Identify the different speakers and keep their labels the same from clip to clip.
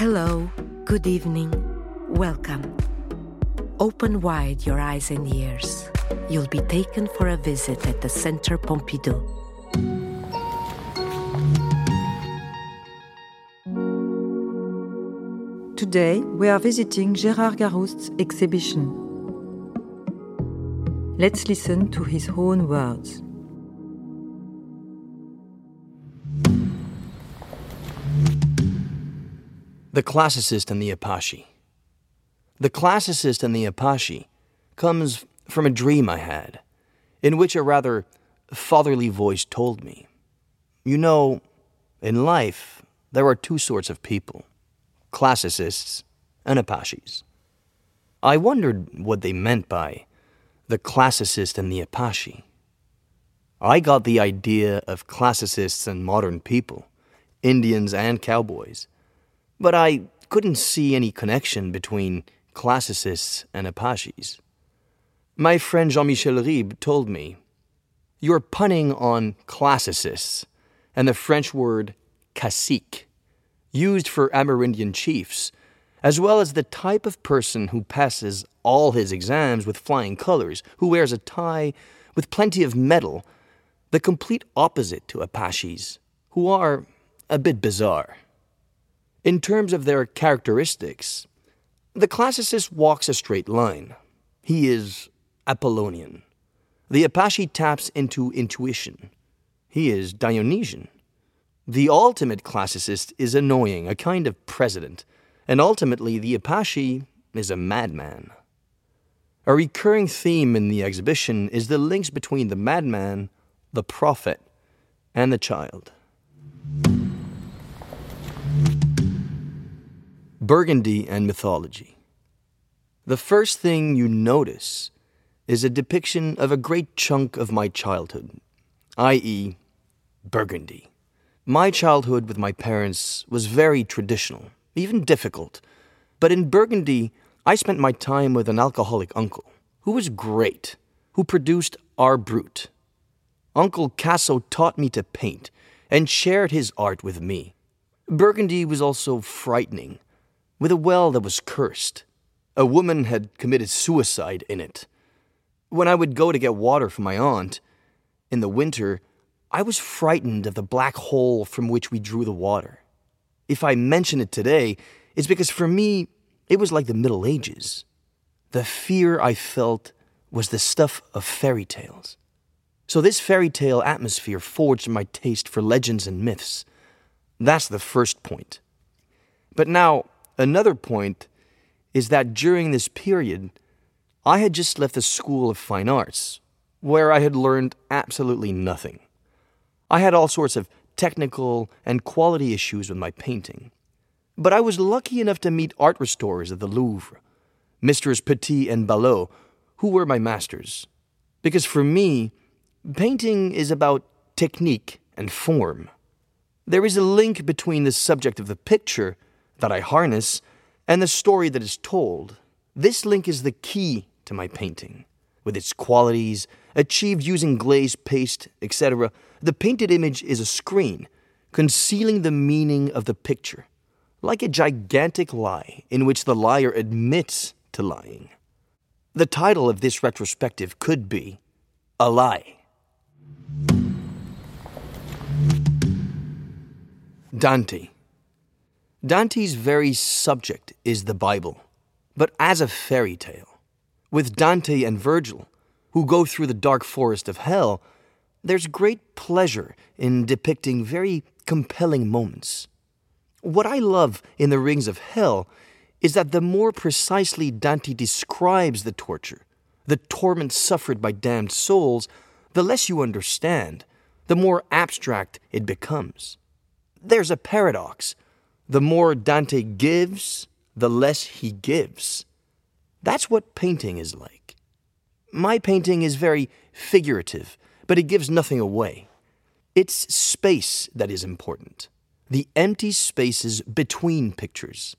Speaker 1: Hello, good evening, welcome. Open wide your eyes and ears. You'll be taken for a visit at the Centre Pompidou.
Speaker 2: Today we are visiting Gérard Garouste's exhibition. Let's listen to his own words.
Speaker 3: The classicist and the Apache. The classicist and the Apache comes from a dream I had, in which a rather fatherly voice told me, You know, in life, there are two sorts of people classicists and Apaches. I wondered what they meant by the classicist and the Apache. I got the idea of classicists and modern people, Indians and cowboys, but I couldn't see any connection between classicists and Apaches. My friend Jean Michel Ribes told me, You're punning on classicists and the French word cacique, used for Amerindian chiefs, as well as the type of person who passes all his exams with flying colors, who wears a tie with plenty of metal, the complete opposite to Apaches, who are a bit bizarre. In terms of their characteristics, the classicist walks a straight line. He is Apollonian. The Apache taps into intuition. He is Dionysian. The ultimate classicist is annoying, a kind of president, and ultimately the Apache is a madman. A recurring theme in the exhibition is the links between the madman, the prophet, and the child. Burgundy and mythology. The first thing you notice is a depiction of a great chunk of my childhood, i.e., Burgundy. My childhood with my parents was very traditional, even difficult, but in Burgundy, I spent my time with an alcoholic uncle who was great, who produced art brut. Uncle Casso taught me to paint and shared his art with me. Burgundy was also frightening, with a well that was cursed. A woman had committed suicide in it. When I would go to get water for my aunt, in the winter, I was frightened of the black hole from which we drew the water. If I mention it today, it's because for me, it was like the Middle Ages. The fear I felt was the stuff of fairy tales. So, this fairy tale atmosphere forged my taste for legends and myths. That's the first point. But now, another point is that during this period, I had just left the School of Fine Arts, where I had learned absolutely nothing. I had all sorts of technical and quality issues with my painting. But I was lucky enough to meet art restorers at the Louvre, Misters Petit and Ballot, who were my masters. Because for me, painting is about technique and form. There is a link between the subject of the picture that I harness and the story that is told. This link is the key to my painting. With its qualities, achieved using glaze, paste, etc., the painted image is a screen, concealing the meaning of the picture like a gigantic lie in which the liar admits to lying. The title of this retrospective could be A Lie. Dante. Dante's very subject is the Bible, but as a fairy tale. With Dante and Virgil, who go through the dark forest of hell, there's great pleasure in depicting very compelling moments. What I love in the Rings of Hell is that the more precisely Dante describes the torture, the torment suffered by damned souls, the less you understand, the more abstract it becomes. There's a paradox. The more Dante gives, the less he gives. That's what painting is like. My painting is very figurative, but it gives nothing away. It's space that is important the empty spaces between pictures.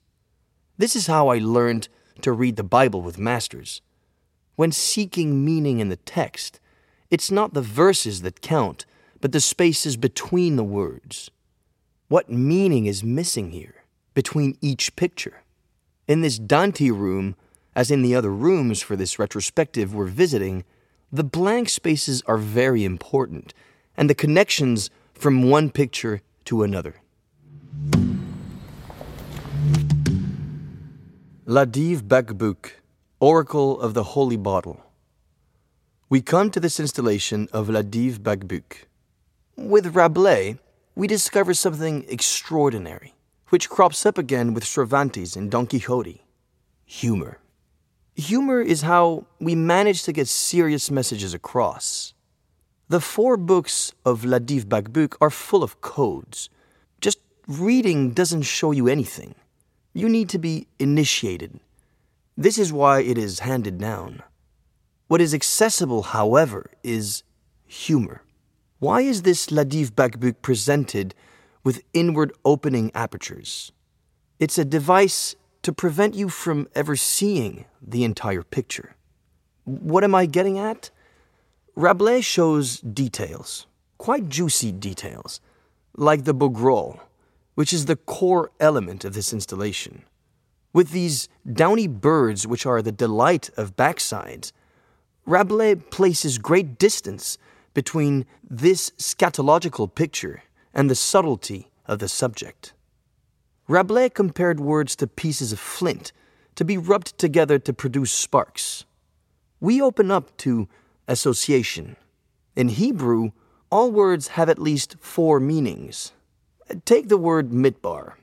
Speaker 3: This is how I learned to read the Bible with masters. When seeking meaning in the text, it's not the verses that count, but the spaces between the words. What meaning is missing here? between each picture. In this Dante room, as in the other rooms for this retrospective we're visiting, the blank spaces are very important, and the connections from one picture to another. La Dive Bacbuc, Oracle of the Holy Bottle. We come to this installation of La Dive Bacbuc. With Rabelais, we discover something extraordinary, which crops up again with Cervantes in Don Quixote humor. Humor is how we manage to get serious messages across. The four books of La Dive Bacbuc are full of codes. Just reading doesn't show you anything. You need to be initiated. This is why it is handed down. What is accessible, however, is humor. Why is this La Dive Bacbuc presented with inward opening apertures? It's a device to prevent you from ever seeing the entire picture. What am I getting at? Rabelais shows details, quite juicy details, like the bougrole, which is the core element of this installation. With these downy birds, which are the delight of backsides, Rabelais places great distance between this scatological picture and the subtlety of the subject. Rabelais compared words to pieces of flint to be rubbed together to produce sparks. We open up to association. In Hebrew, all words have at least four meanings. Take the word midbar.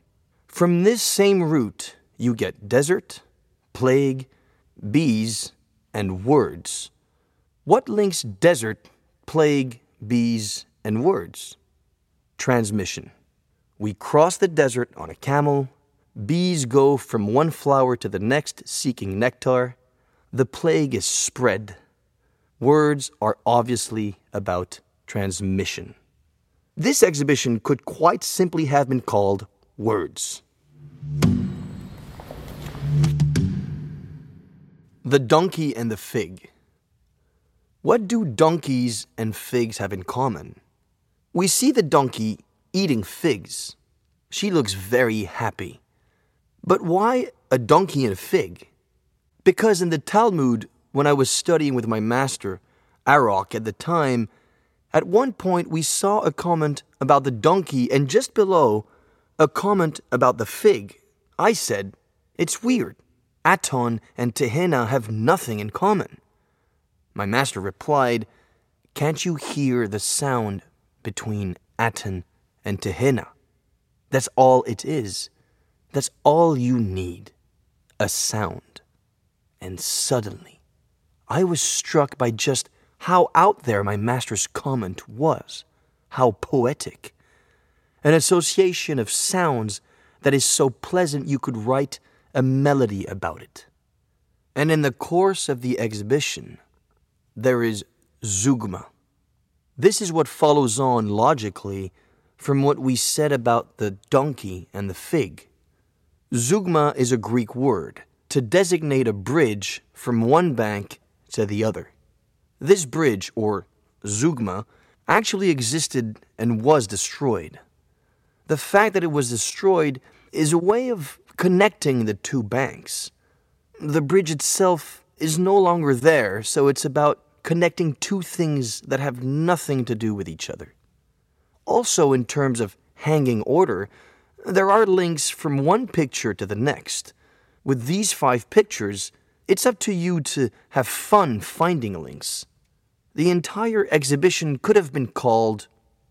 Speaker 3: From this same root, you get desert, plague, bees, and words. What links desert plague, bees, and words. Transmission. We cross the desert on a camel. Bees go from one flower to the next seeking nectar. The plague is spread. Words are obviously about transmission. This exhibition could quite simply have been called Words. The Donkey and the Fig. What do donkeys and figs have in common? We see the donkey eating figs. She looks very happy. But why a donkey and a fig? Because in the Talmud, when I was studying with my master, Arok, at the time, at one point we saw a comment about the donkey, and just below, a comment about the fig. I said, It's weird. Aton and Tehenna have nothing in common. My master replied, Can't you hear the sound between Aten and Tehenna? That's all it is. That's all you need a sound. And suddenly, I was struck by just how out there my master's comment was, how poetic. An association of sounds that is so pleasant you could write a melody about it. And in the course of the exhibition, there is zeugma. This is what follows on logically from what we said about the donkey and the fig. Zeugma is a Greek word to designate a bridge from one bank to the other. This bridge, or zeugma, actually existed and was destroyed. The fact that it was destroyed is a way of connecting the two banks. The bridge itself is no longer there, so it's about connecting two things that have nothing to do with each other. Also, in terms of hanging order, there are links from one picture to the next. With these five pictures, it's up to you to have fun finding links. The entire exhibition could have been called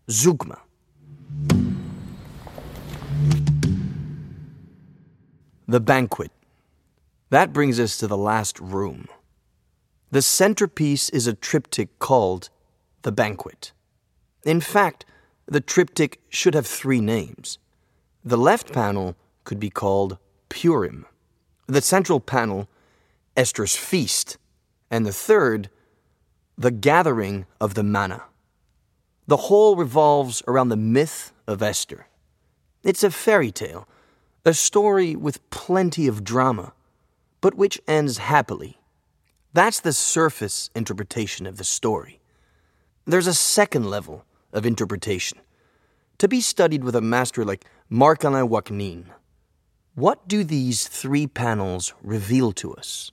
Speaker 3: Zeugma. The banquet. That brings us to the last room. The centerpiece is a triptych called The Banquet. In fact, the triptych should have three names. The left panel could be called Purim, the central panel, Esther's Feast, and the third, The Gathering of the Manna. The whole revolves around the myth of Esther. It's a fairy tale, a story with plenty of drama, but which ends happily that's the surface interpretation of the story. There's a second level of interpretation to be studied with a master like Marc Alain Ouaknin. What do these three panels reveal to us?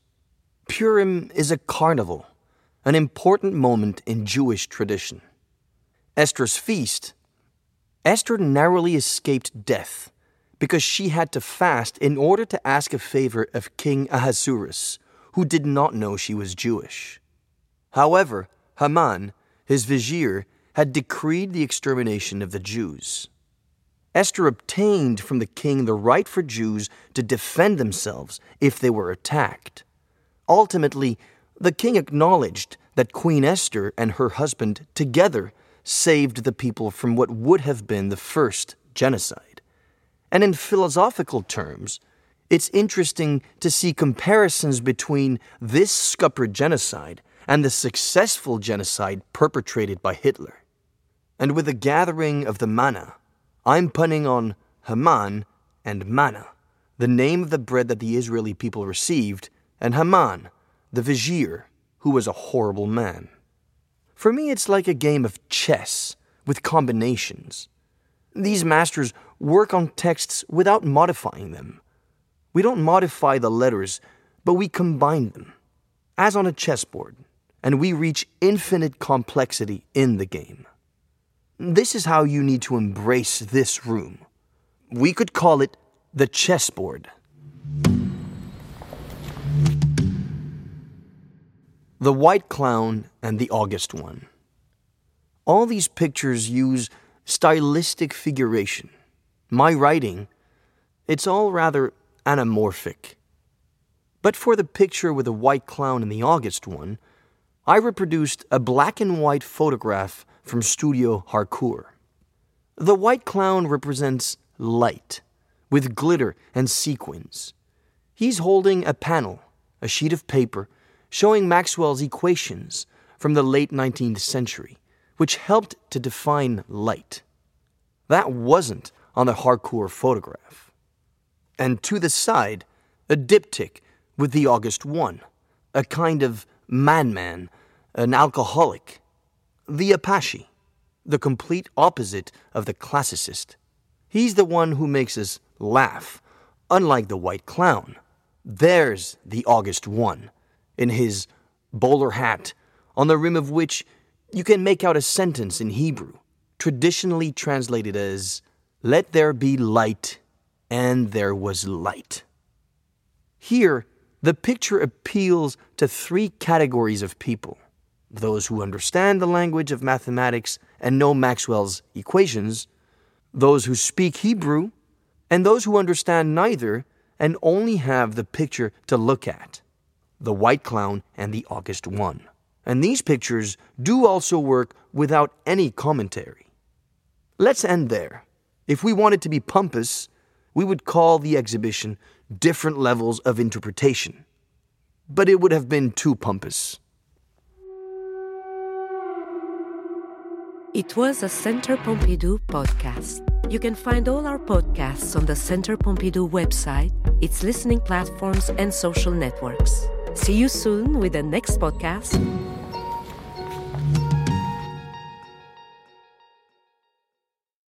Speaker 3: Purim is a carnival, an important moment in Jewish tradition. Esther's feast. Esther narrowly escaped death because she had to fast in order to ask a favor of King Ahasuerus, who did not know she was Jewish. However, Haman, his vizier, had decreed the extermination of the Jews. Esther obtained from the king the right for Jews to defend themselves if they were attacked. Ultimately, the king acknowledged that Queen Esther and her husband together saved the people from what would have been the first genocide. And in philosophical terms, it's interesting to see comparisons between this Scupper genocide and the successful genocide perpetrated by Hitler. And with the gathering of the manna, I'm punning on Haman and manna, the name of the bread that the Israeli people received, and Haman, the vizier, who was a horrible man. For me, it's like a game of chess with combinations. These masters work on texts without modifying them. We don't modify the letters, but we combine them, as on a chessboard, and we reach infinite complexity in the game. This is how you need to embrace this room. We could call it the chessboard. The White Clown and the August One. All these pictures use stylistic figuration. My writing, it's all rather anamorphic. But for the picture with the white clown in the August one, I reproduced a black and white photograph from Studio Harcourt. The white clown represents light, with glitter and sequins. He's holding a panel, a sheet of paper, showing Maxwell's equations from the late 19th century, which helped to define light. That wasn't on the Harcourt photograph. And to the side, a diptych with the August one, a kind of madman, an alcoholic, the Apache, the complete opposite of the classicist. He's the one who makes us laugh, unlike the white clown. There's the August one, in his bowler hat, on the rim of which you can make out a sentence in Hebrew, traditionally translated as, Let there be light, and there was light. Here, the picture appeals to three categories of people those who understand the language of mathematics and know Maxwell's equations, those who speak Hebrew, and those who understand neither and only have the picture to look at the white clown and the August one. And these pictures do also work without any commentary. Let's end there. If we wanted to be pompous, we would call the exhibition Different Levels of Interpretation. But it would have been too pompous.
Speaker 1: It was a Centre Pompidou podcast. You can find all our podcasts on the Centre Pompidou website, its listening platforms, and social networks. See you soon with the next podcast.